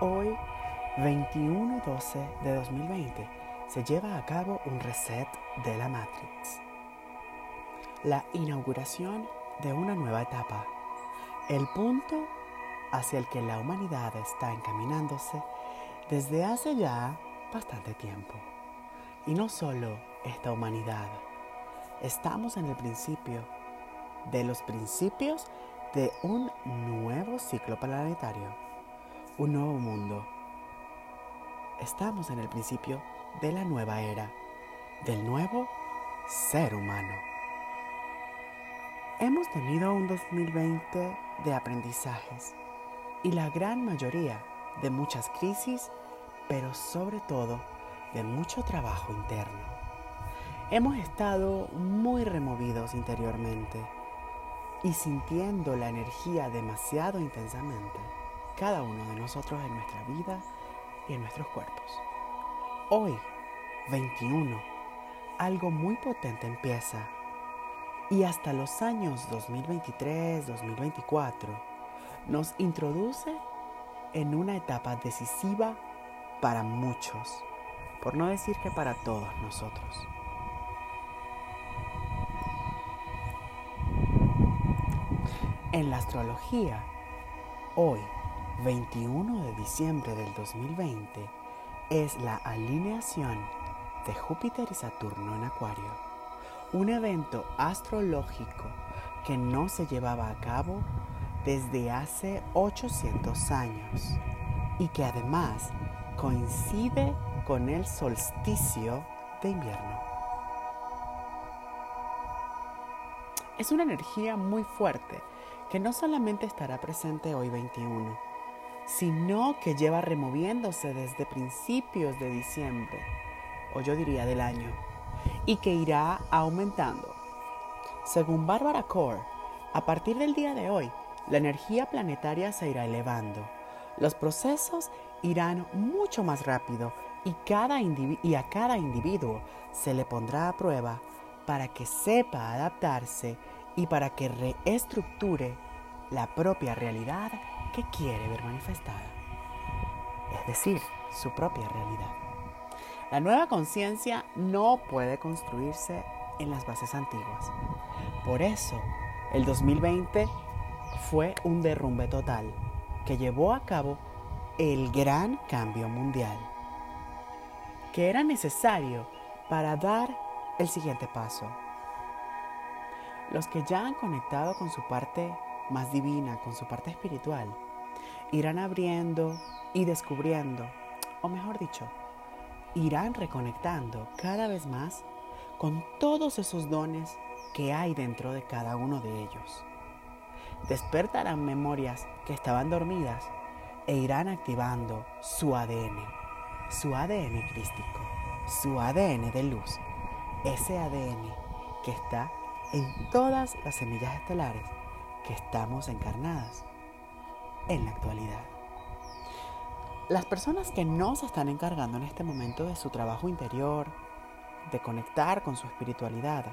Hoy, 21-12 de 2020, se lleva a cabo un reset de la Matrix. La inauguración de una nueva etapa. El punto hacia el que la humanidad está encaminándose desde hace ya bastante tiempo. Y no solo esta humanidad, estamos en el principio de los principios de un nuevo ciclo planetario, un nuevo mundo. Estamos en el principio de la nueva era, del nuevo ser humano. Hemos tenido un 2020 de aprendizajes y la gran mayoría de muchas crisis, pero sobre todo de mucho trabajo interno. Hemos estado muy removidos interiormente y sintiendo la energía demasiado intensamente, cada uno de nosotros en nuestra vida y en nuestros cuerpos. Hoy, 21, algo muy potente empieza y hasta los años 2023, 2024 nos introduce en una etapa decisiva para muchos, por no decir que para todos nosotros. En la astrología, hoy, 21 de diciembre del 2020, es la alineación de Júpiter y Saturno en Acuario, un evento astrológico que no se llevaba a cabo desde hace 800 años y que además coincide con el solsticio de invierno. Es una energía muy fuerte que no solamente estará presente hoy 21, sino que lleva removiéndose desde principios de diciembre, o yo diría del año, y que irá aumentando. Según Barbara Core, a partir del día de hoy, la energía planetaria se irá elevando. Los procesos irán mucho más rápido y, y a cada individuo se le pondrá a prueba para que sepa adaptarse y para que reestructure la propia realidad que quiere ver manifestada. Es decir, su propia realidad. La nueva conciencia no puede construirse en las bases antiguas. Por eso, el 2020 fue un derrumbe total que llevó a cabo el gran cambio mundial, que era necesario para dar el siguiente paso, los que ya han conectado con su parte más divina, con su parte espiritual, irán abriendo y descubriendo, o mejor dicho, irán reconectando cada vez más con todos esos dones que hay dentro de cada uno de ellos. Despertarán memorias que estaban dormidas e irán activando su ADN, su ADN crístico, su ADN de luz, ese ADN que está en todas las semillas estelares que estamos encarnadas en la actualidad. Las personas que no se están encargando en este momento de su trabajo interior, de conectar con su espiritualidad,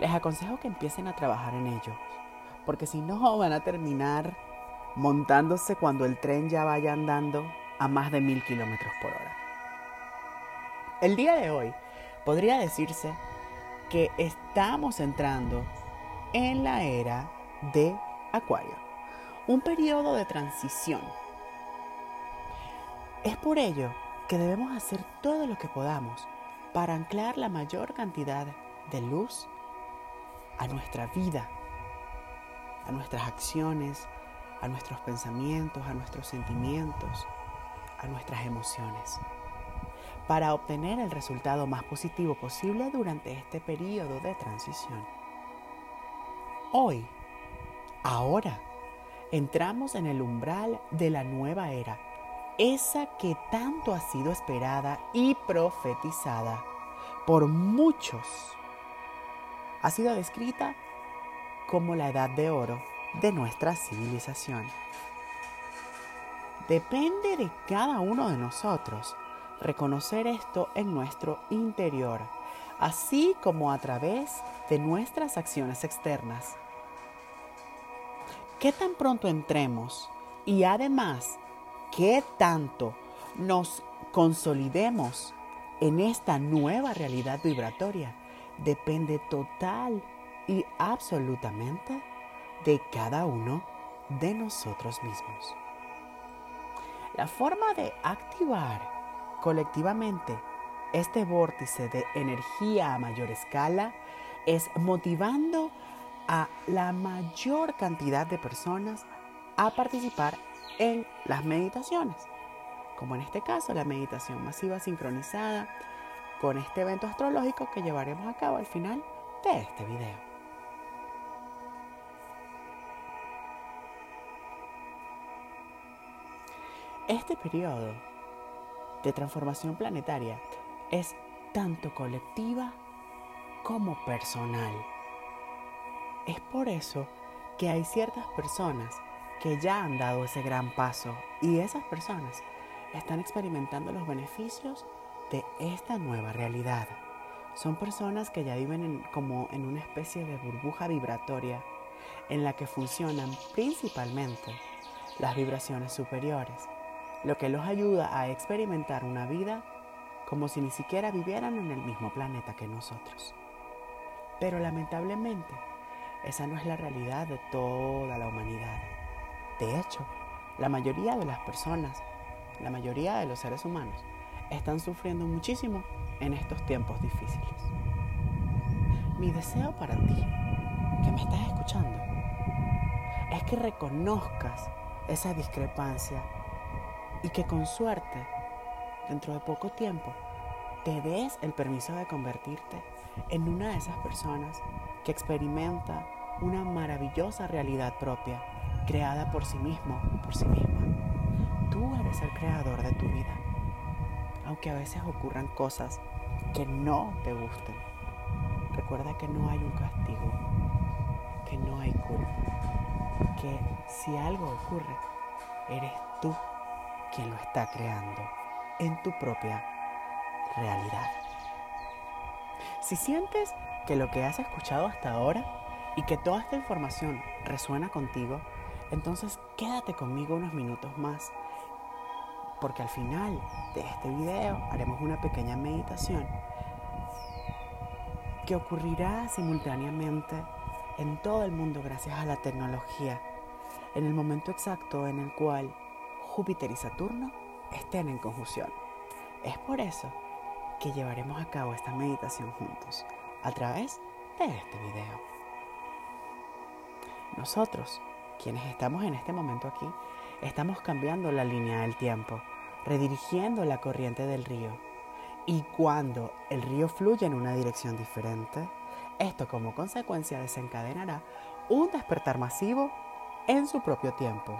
les aconsejo que empiecen a trabajar en ello, porque si no van a terminar montándose cuando el tren ya vaya andando a más de mil kilómetros por hora. El día de hoy podría decirse que estamos entrando en la era de Acuario, un periodo de transición. Es por ello que debemos hacer todo lo que podamos para anclar la mayor cantidad de luz a nuestra vida, a nuestras acciones, a nuestros pensamientos, a nuestros sentimientos, a nuestras emociones para obtener el resultado más positivo posible durante este periodo de transición. Hoy, ahora, entramos en el umbral de la nueva era, esa que tanto ha sido esperada y profetizada por muchos. Ha sido descrita como la edad de oro de nuestra civilización. Depende de cada uno de nosotros reconocer esto en nuestro interior, así como a través de nuestras acciones externas. ¿Qué tan pronto entremos y además qué tanto nos consolidemos en esta nueva realidad vibratoria depende total y absolutamente de cada uno de nosotros mismos. La forma de activar colectivamente este vórtice de energía a mayor escala es motivando a la mayor cantidad de personas a participar en las meditaciones, como en este caso la meditación masiva sincronizada con este evento astrológico que llevaremos a cabo al final de este video. Este periodo de transformación planetaria es tanto colectiva como personal. Es por eso que hay ciertas personas que ya han dado ese gran paso y esas personas están experimentando los beneficios de esta nueva realidad. Son personas que ya viven como en una especie de burbuja vibratoria en la que funcionan principalmente las vibraciones superiores, lo que los ayuda a experimentar una vida como si ni siquiera vivieran en el mismo planeta que nosotros. Pero lamentablemente, esa no es la realidad de toda la humanidad. De hecho, la mayoría de las personas, la mayoría de los seres humanos, están sufriendo muchísimo en estos tiempos difíciles. Mi deseo para ti, que me estás escuchando, es que reconozcas esa discrepancia y que con suerte, dentro de poco tiempo, te des el permiso de convertirte en una de esas personas que experimenta una maravillosa realidad propia, creada por sí mismo, por sí misma. Tú eres el creador de tu vida, aunque a veces ocurran cosas que no te gusten. Recuerda que no hay un castigo, que no hay culpa, que si algo ocurre, eres tú quien lo está creando en tu propia realidad. Si sientes que lo que has escuchado hasta ahora y que toda esta información resuena contigo, entonces quédate conmigo unos minutos más, porque al final de este video haremos una pequeña meditación que ocurrirá simultáneamente en todo el mundo gracias a la tecnología, en el momento exacto en el cual Júpiter y Saturno estén en conjunción. Es por eso que llevaremos a cabo esta meditación juntos a través de este video. Nosotros, quienes estamos en este momento aquí, estamos cambiando la línea del tiempo, redirigiendo la corriente del río. Y cuando el río fluye en una dirección diferente, esto como consecuencia desencadenará un despertar masivo en su propio tiempo.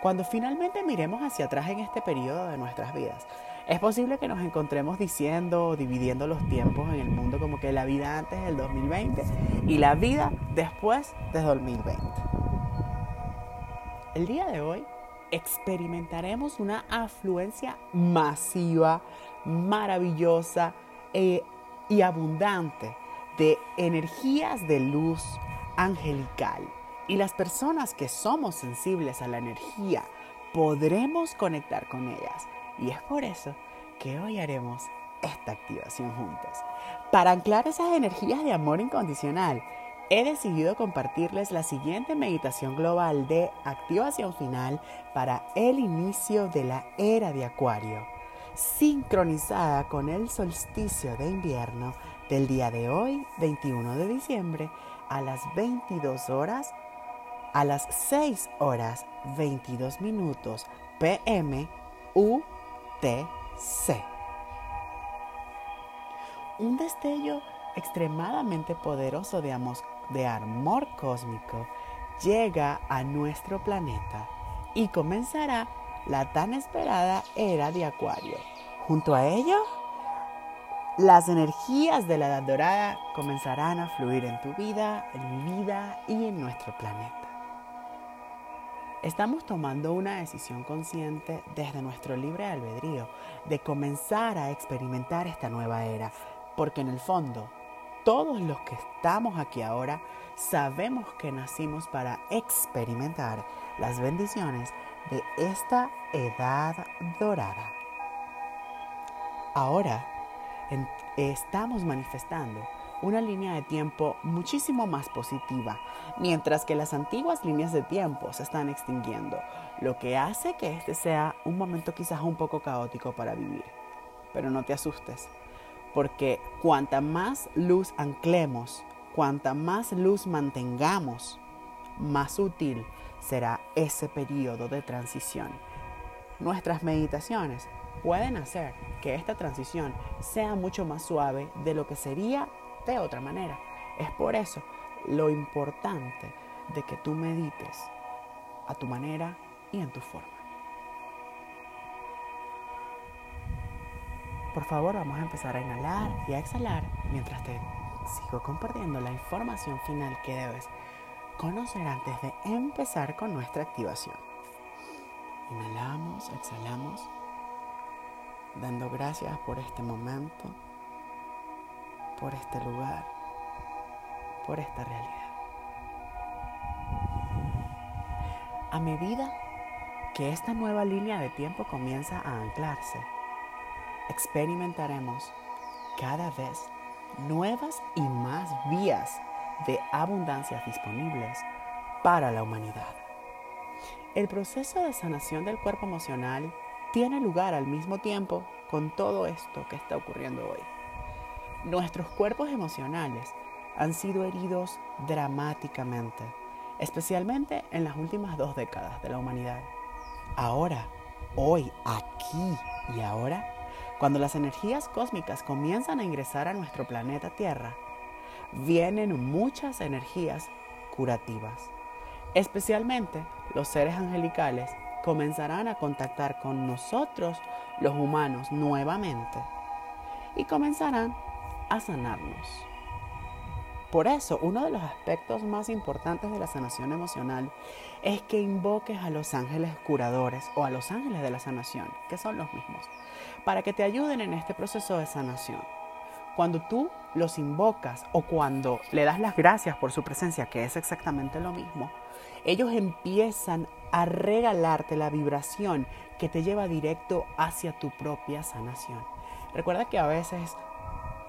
Cuando finalmente miremos hacia atrás en este periodo de nuestras vidas, es posible que nos encontremos diciendo o dividiendo los tiempos en el mundo como que la vida antes del 2020 y la vida después del 2020. El día de hoy experimentaremos una afluencia masiva, maravillosa eh, y abundante de energías de luz angelical. Y las personas que somos sensibles a la energía podremos conectar con ellas y es por eso que hoy haremos esta activación juntos. Para anclar esas energías de amor incondicional, he decidido compartirles la siguiente meditación global de activación final para el inicio de la era de Acuario, sincronizada con el solsticio de invierno del día de hoy, 21 de diciembre, a las 22 horas, a las 6 horas 22 minutos PM U Un destello extremadamente poderoso de, de amor cósmico llega a nuestro planeta y comenzará la tan esperada era de Acuario. Junto a ello, las energías de la Edad Dorada comenzarán a fluir en tu vida, en mi vida y en nuestro planeta. Estamos tomando una decisión consciente desde nuestro libre albedrío de comenzar a experimentar esta nueva era, porque en el fondo todos los que estamos aquí ahora sabemos que nacimos para experimentar las bendiciones de esta edad dorada. Ahora estamos manifestando una línea de tiempo muchísimo más positiva, mientras que las antiguas líneas de tiempo se están extinguiendo, lo que hace que este sea un momento quizás un poco caótico para vivir. Pero no te asustes, porque cuanta más luz anclemos, cuanta más luz mantengamos, más útil será ese periodo de transición. Nuestras meditaciones pueden hacer que esta transición sea mucho más suave de lo que sería de otra manera. Es por eso lo importante de que tú medites a tu manera y en tu forma. Por favor, vamos a empezar a inhalar y a exhalar mientras te sigo compartiendo la información final que debes conocer antes de empezar con nuestra activación. Inhalamos, exhalamos, dando gracias por este momento, por este lugar, por esta realidad. A medida que esta nueva línea de tiempo comienza a anclarse, experimentaremos cada vez nuevas y más vías de abundancias disponibles para la humanidad. El proceso de sanación del cuerpo emocional tiene lugar al mismo tiempo con todo esto que está ocurriendo hoy. Nuestros cuerpos emocionales han sido heridos dramáticamente, especialmente en las últimas dos décadas de la humanidad. Ahora, hoy, aquí y ahora, cuando las energías cósmicas comienzan a ingresar a nuestro planeta Tierra, vienen muchas energías curativas. Especialmente los seres angelicales comenzarán a contactar con nosotros los humanos nuevamente y comenzarán a sanarnos. Por eso, uno de los aspectos más importantes de la sanación emocional es que invoques a los ángeles curadores o a los ángeles de la sanación, que son los mismos, para que te ayuden en este proceso de sanación. Cuando tú los invocas o cuando le das las gracias por su presencia, que es exactamente lo mismo, ellos empiezan a regalarte la vibración que te lleva directo hacia tu propia sanación. Recuerda que a veces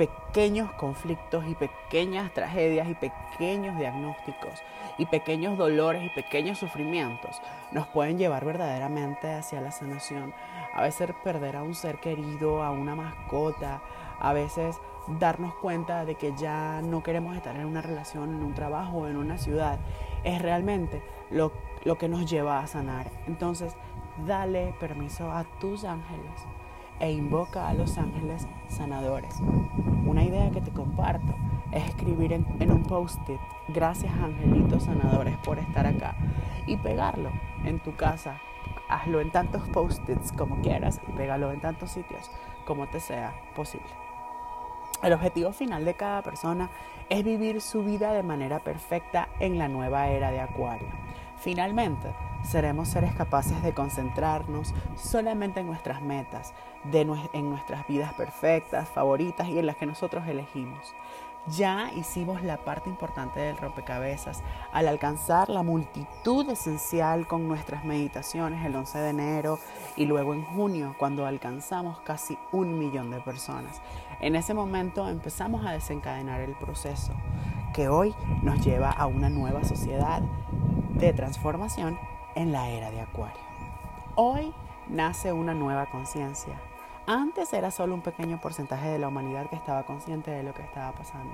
pequeños conflictos y pequeñas tragedias y pequeños diagnósticos y pequeños dolores y pequeños sufrimientos nos pueden llevar verdaderamente hacia la sanación. A veces perder a un ser querido, a una mascota, a veces darnos cuenta de que ya no queremos estar en una relación, en un trabajo, en una ciudad, es realmente lo, lo que nos lleva a sanar. Entonces, dale permiso a tus ángeles e invoca a los ángeles sanadores. Una idea que te comparto es escribir en, un post-it, gracias angelitos sanadores por estar acá, y pegarlo en tu casa. Hazlo en tantos post-its como quieras y pégalo en tantos sitios como te sea posible. El objetivo final de cada persona es vivir su vida de manera perfecta en la nueva era de Acuario. Finalmente, seremos seres capaces de concentrarnos solamente en nuestras metas, en nuestras vidas perfectas, favoritas y en las que nosotros elegimos. Ya hicimos la parte importante del rompecabezas al alcanzar la multitud esencial con nuestras meditaciones el 11 de enero y luego en junio cuando alcanzamos casi un millón de personas. En ese momento empezamos a desencadenar el proceso que hoy nos lleva a una nueva sociedad de transformación en la era de Acuario. Hoy nace una nueva conciencia. Antes era solo un pequeño porcentaje de la humanidad que estaba consciente de lo que estaba pasando.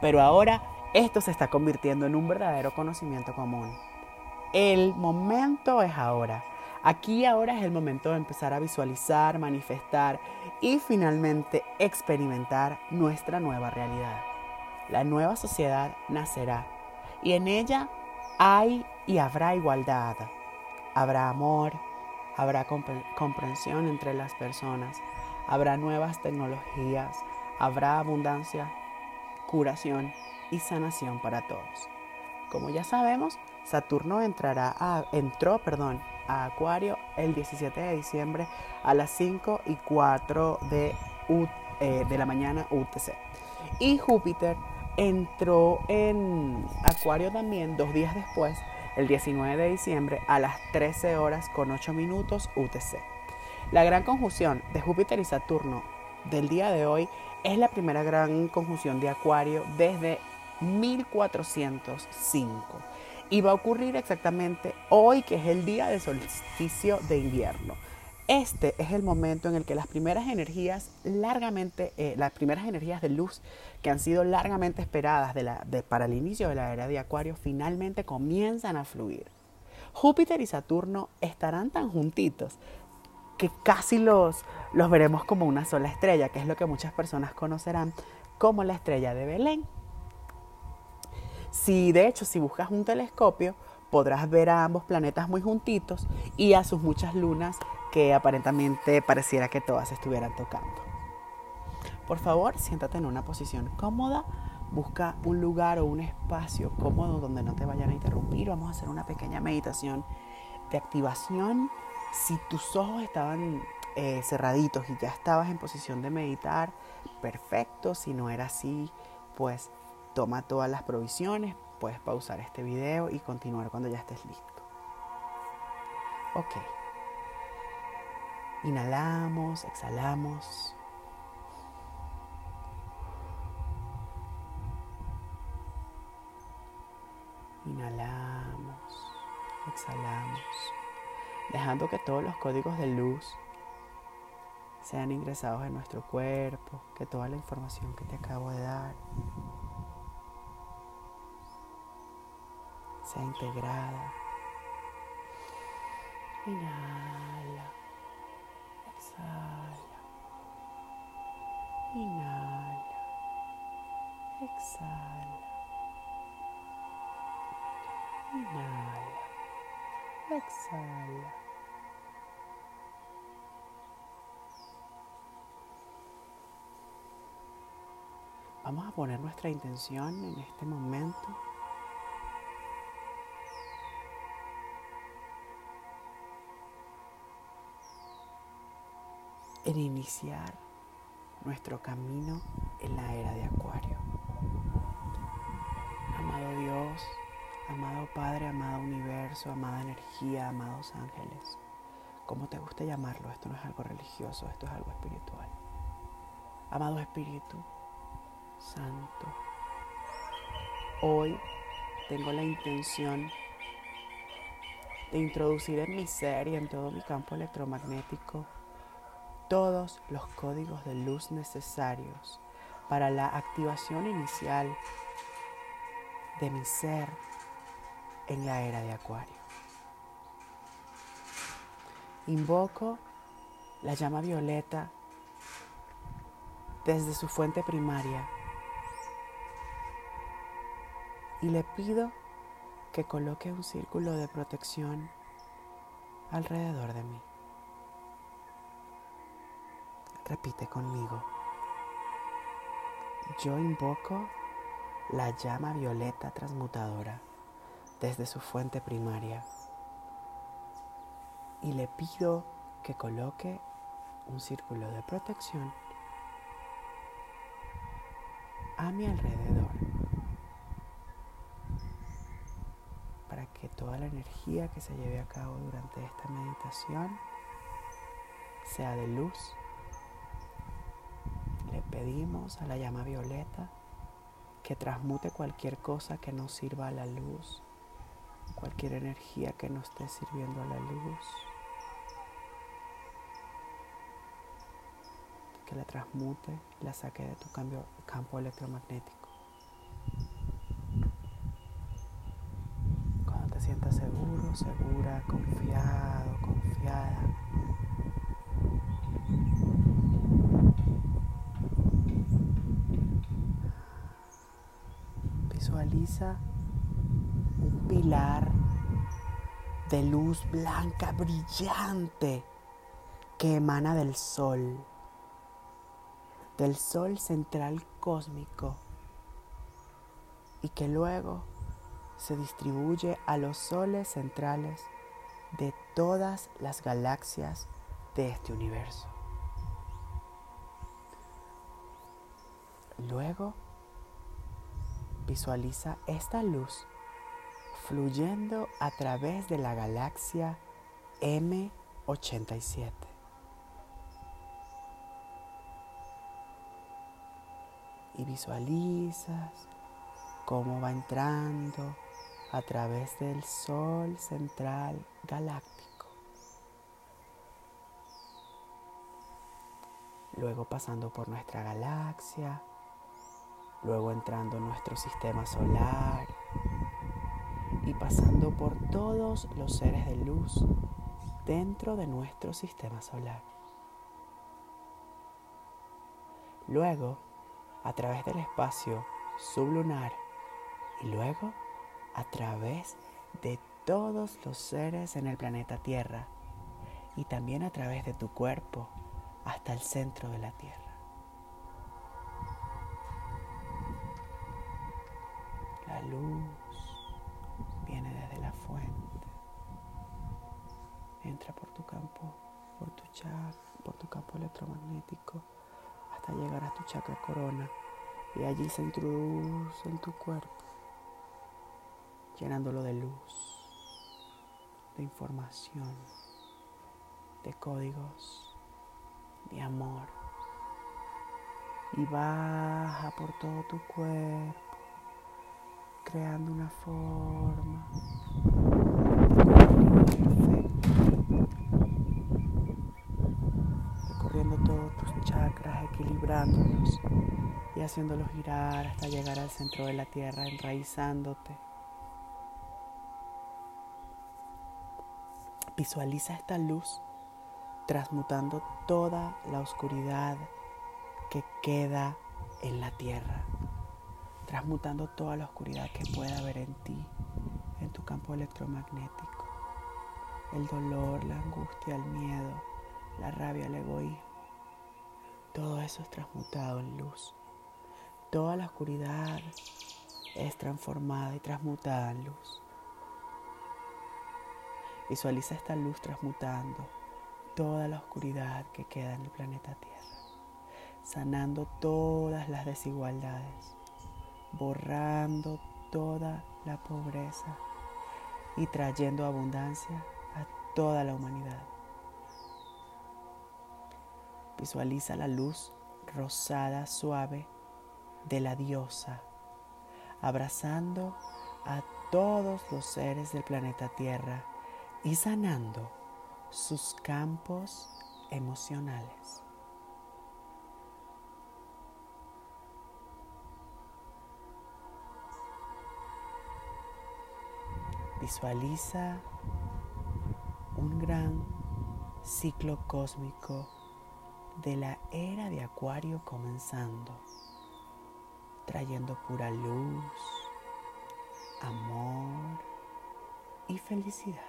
Pero ahora esto se está convirtiendo en un verdadero conocimiento común. El momento es ahora. Aquí ahora es el momento de empezar a visualizar, manifestar y finalmente experimentar nuestra nueva realidad. La nueva sociedad nacerá y en ella hay y habrá igualdad, habrá amor, habrá comprensión entre las personas, habrá nuevas tecnologías, habrá abundancia, curación y sanación para todos. Como ya sabemos, Saturno entrará a, entró perdón, a Acuario el 17 de diciembre a las 5 y 4 de, eh, de la mañana UTC. Y Júpiter entró en Acuario también dos días después el 19 de diciembre a las 13 horas con 8 minutos UTC. La gran conjunción de Júpiter y Saturno del día de hoy es la primera gran conjunción de Acuario desde 1405 y va a ocurrir exactamente hoy que es el día del solsticio de invierno. Este es el momento en el que las primeras energías largamente, eh, las primeras energías de luz que han sido largamente esperadas para el inicio de la era de Acuario finalmente comienzan a fluir. Júpiter y Saturno estarán tan juntitos que casi los, los veremos como una sola estrella, que es lo que muchas personas conocerán como la estrella de Belén. Si de hecho, si buscas un telescopio, podrás ver a ambos planetas muy juntitos y a sus muchas lunas que aparentemente pareciera que todas estuvieran tocando. Por favor, siéntate en una posición cómoda, busca un lugar o un espacio cómodo donde no te vayan a interrumpir. Vamos a hacer una pequeña meditación de activación. Si tus ojos estaban eh, cerraditos y ya estabas en posición de meditar, perfecto. Si no era así, pues toma todas las provisiones, puedes pausar este video y continuar cuando ya estés listo. Ok. Inhalamos, exhalamos. Inhalamos, exhalamos, dejando que todos los códigos de luz sean ingresados en nuestro cuerpo, que toda la información que te acabo de dar sea integrada. Inhala. Exhala. Inhala. Exhala. Inhala. Exhala. Vamos a poner nuestra intención en este momento en iniciar nuestro camino en la era de Acuario. Amado Dios, amado Padre, amado universo, amada energía, amados ángeles, como te guste llamarlo, esto no es algo religioso, esto es algo espiritual. Amado Espíritu Santo, hoy tengo la intención de introducir en mi ser y en todo mi campo electromagnético todos los códigos de luz necesarios para la activación inicial de mi ser en la era de Acuario. Invoco la llama violeta desde su fuente primaria y le pido que coloque un círculo de protección alrededor de mí. Repite conmigo. Yo invoco la llama violeta transmutadora desde su fuente primaria y le pido que coloque un círculo de protección a mi alrededor para que toda la energía que se lleve a cabo durante esta meditación sea de luz pedimos a la llama violeta que transmute cualquier cosa que no sirva a la luz, cualquier energía que no esté sirviendo a la luz, que la transmute la saque de tu cambio, campo electromagnético. Cuando te sientas seguro, segura, confiado, confiada, un pilar de luz blanca brillante que emana del sol, del sol central cósmico y que luego se distribuye a los soles centrales de todas las galaxias de este universo. Luego Visualiza esta luz fluyendo a través de la galaxia M87. Y visualizas cómo va entrando a través del Sol central galáctico. Luego pasando por nuestra galaxia, luego entrando en nuestro sistema solar y pasando por todos los seres de luz dentro de nuestro sistema solar. Luego, a través del espacio sublunar y luego a través de todos los seres en el planeta Tierra y también a través de tu cuerpo hasta el centro de la Tierra. Luz viene desde la fuente, entra por tu campo, por tu chakra, por tu campo electromagnético hasta llegar a tu chakra corona y allí se introduce en tu cuerpo llenándolo de luz, de información, de códigos, de amor. Y baja por todo tu cuerpo, creando una forma. Recorriendo todos tus chakras, equilibrándolos y haciéndolos girar hasta llegar al centro de la tierra, enraizándote. Visualiza esta luz transmutando toda la oscuridad que queda en la tierra, transmutando toda la oscuridad que pueda haber en ti, en tu campo electromagnético, el dolor, la angustia, el miedo, la rabia, el egoísmo. Todo eso es transmutado en luz. Toda la oscuridad es transformada y transmutada en luz. Visualiza esta luz transmutando toda la oscuridad que queda en el planeta Tierra, sanando todas las desigualdades, borrando toda la pobreza y trayendo abundancia a toda la humanidad. Visualiza la luz rosada suave de la diosa, abrazando a todos los seres del planeta Tierra y sanando sus campos emocionales. Visualiza un gran ciclo cósmico de la era de Acuario comenzando, trayendo pura luz, amor y felicidad.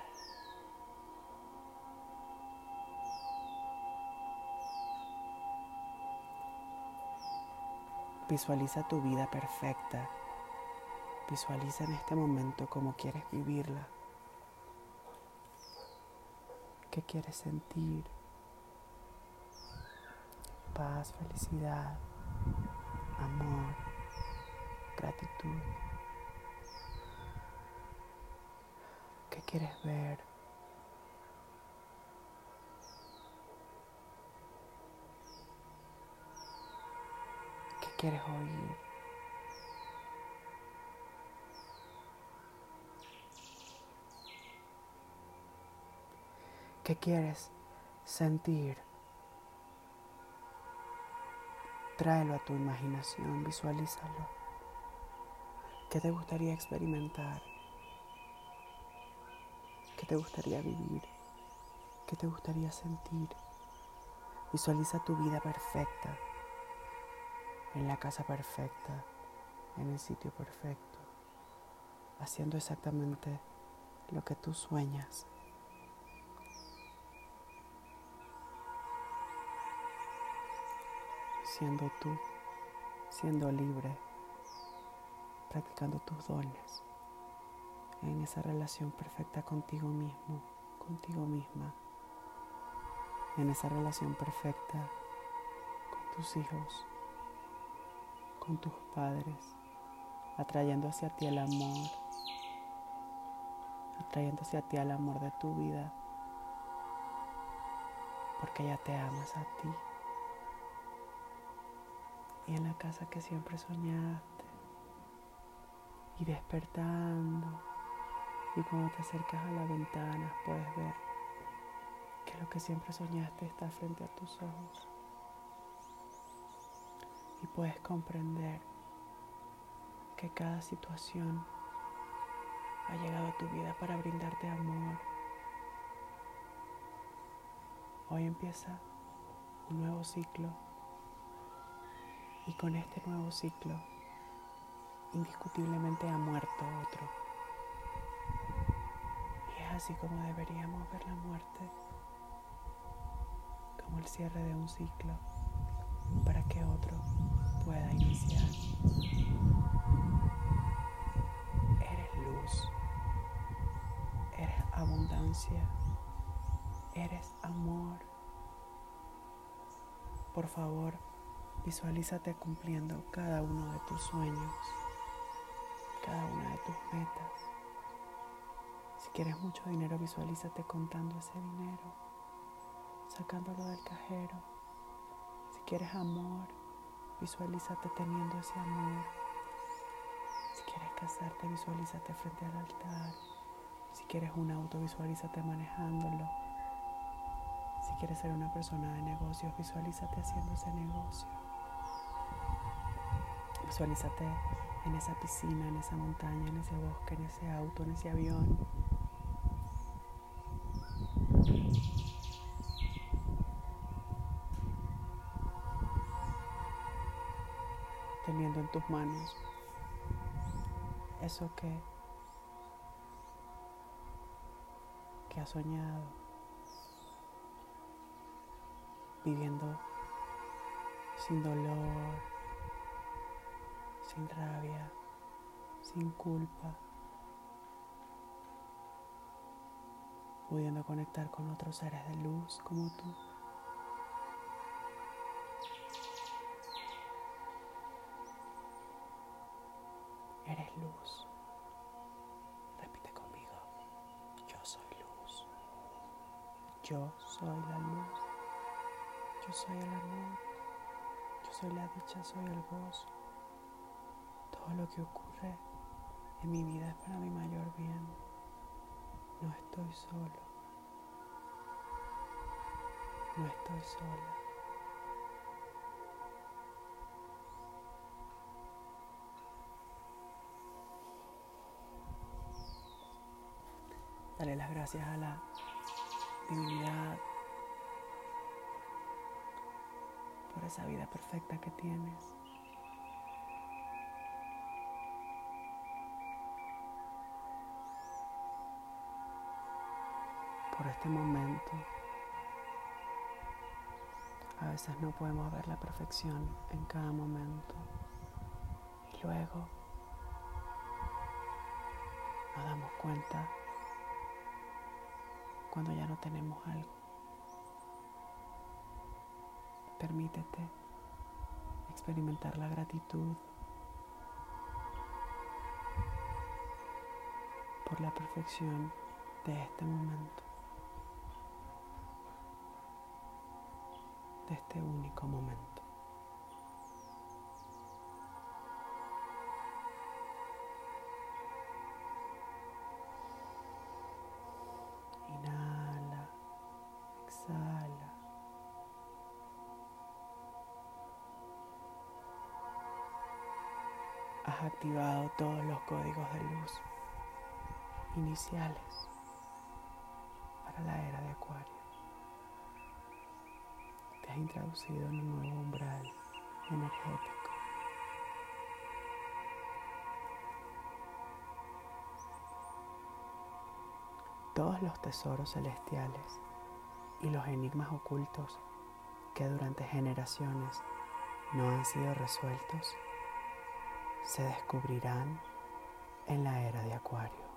Visualiza tu vida perfecta. Visualiza en este momento cómo quieres vivirla. ¿Qué quieres sentir? Paz, felicidad, amor, gratitud. ¿Qué quieres ver? quieres oír. ¿Qué quieres sentir? Tráelo a tu imaginación, visualízalo. ¿Qué te gustaría experimentar? ¿Qué te gustaría vivir? ¿Qué te gustaría sentir? Visualiza tu vida perfecta en la casa perfecta, en el sitio perfecto, haciendo exactamente lo que tú sueñas. Siendo tú, siendo libre, practicando tus dones, en esa relación perfecta contigo mismo, contigo misma, en esa relación perfecta con tus hijos con tus padres, atrayendo hacia ti el amor, atrayendo hacia ti al amor de tu vida, porque ya te amas a ti. Y en la casa que siempre soñaste, y despertando, y cuando te acercas a la ventana puedes ver que lo que siempre soñaste está frente a tus ojos. Y puedes comprender que cada situación ha llegado a tu vida para brindarte amor. Hoy empieza un nuevo ciclo y con este nuevo ciclo indiscutiblemente ha muerto otro. Y es así como deberíamos ver la muerte, como el cierre de un ciclo para que otro pueda iniciar. eres amor. Por favor, visualízate cumpliendo cada uno de tus sueños, cada una de tus metas. Si quieres mucho dinero, visualízate contando ese dinero, sacándolo del cajero. Si quieres amor, visualízate teniendo ese amor. Si quieres casarte, visualízate frente al altar. Si quieres un auto, visualízate manejándolo. Si quieres ser una persona de negocios, visualízate haciendo ese negocio. Visualízate en esa piscina, en esa montaña, en ese bosque, en ese auto, en ese avión. Teniendo en tus manos eso que que has soñado, viviendo sin dolor, sin rabia, sin culpa, pudiendo conectar con otros seres de luz como tú. Eres luz. Yo soy la luz, yo soy el amor, yo soy la dicha, soy el gozo. Todo lo que ocurre en mi vida es para mi mayor bien. No estoy solo. No estoy sola. Dale las gracias a la divinidad, por esa vida perfecta que tienes. Este momento. A veces no podemos ver la perfección en cada momento. Y luego nos damos cuenta cuando ya no tenemos algo. Permítete experimentar la gratitud por la perfección de este momento, de este único momento. has activado todos los códigos de luz iniciales para la era de Acuario. Has introducido en un nuevo umbral energético. Todos los tesoros celestiales y los enigmas ocultos que durante generaciones no han sido resueltos se descubrirán en la era de Acuario.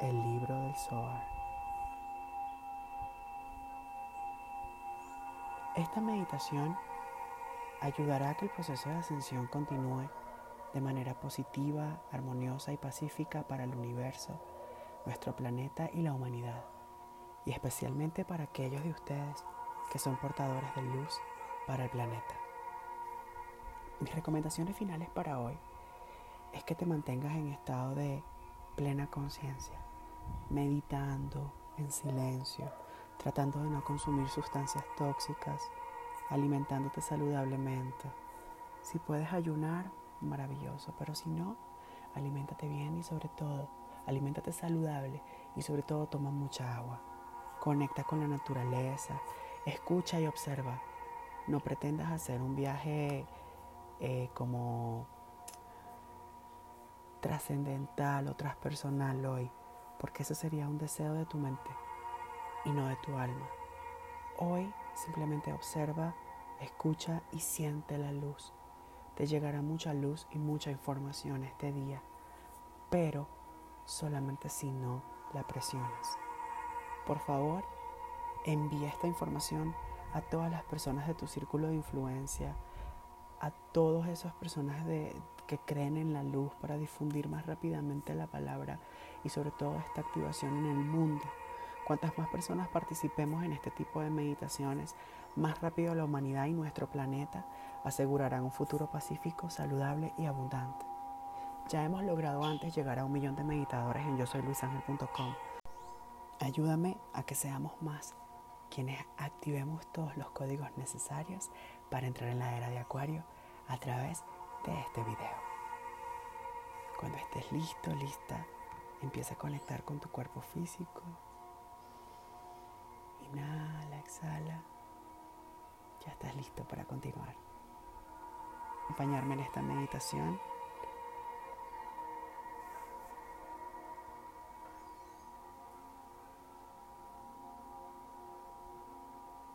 El libro del Zohar. Esta meditación ayudará a que el proceso de ascensión continúe de manera positiva, armoniosa y pacífica para el universo nuestro planeta y la humanidad, y especialmente para aquellos de ustedes que son portadores de luz para el planeta. Mis recomendaciones finales para hoy es que te mantengas en estado de plena conciencia, meditando en silencio, tratando de no consumir sustancias tóxicas, alimentándote saludablemente. Si puedes ayunar, maravilloso, pero si no, aliméntate bien y sobre todo, aliméntate saludable y sobre todo toma mucha agua. Conecta con la naturaleza, escucha y observa. No pretendas hacer un viaje eh, como trascendental o transpersonal hoy, porque eso sería un deseo de tu mente y no de tu alma. Hoy simplemente observa, escucha y siente la luz. Te llegará mucha luz y mucha información este día, pero solamente si no la presionas. Por favor, envía esta información a todas las personas de tu círculo de influencia, a todas esas personas que creen en la luz para difundir más rápidamente la palabra y sobre todo esta activación en el mundo. Cuantas más personas participemos en este tipo de meditaciones, más rápido la humanidad y nuestro planeta asegurarán un futuro pacífico, saludable y abundante. Ya hemos logrado antes llegar a un millón de meditadores en yo. Ayúdame a que seamos más quienes activemos todos los códigos necesarios para entrar en la era de Acuario a través de este video. Cuando estés listo, lista, empieza a conectar con tu cuerpo físico. Inhala, exhala. Ya estás listo para continuar. Acompañarme en esta meditación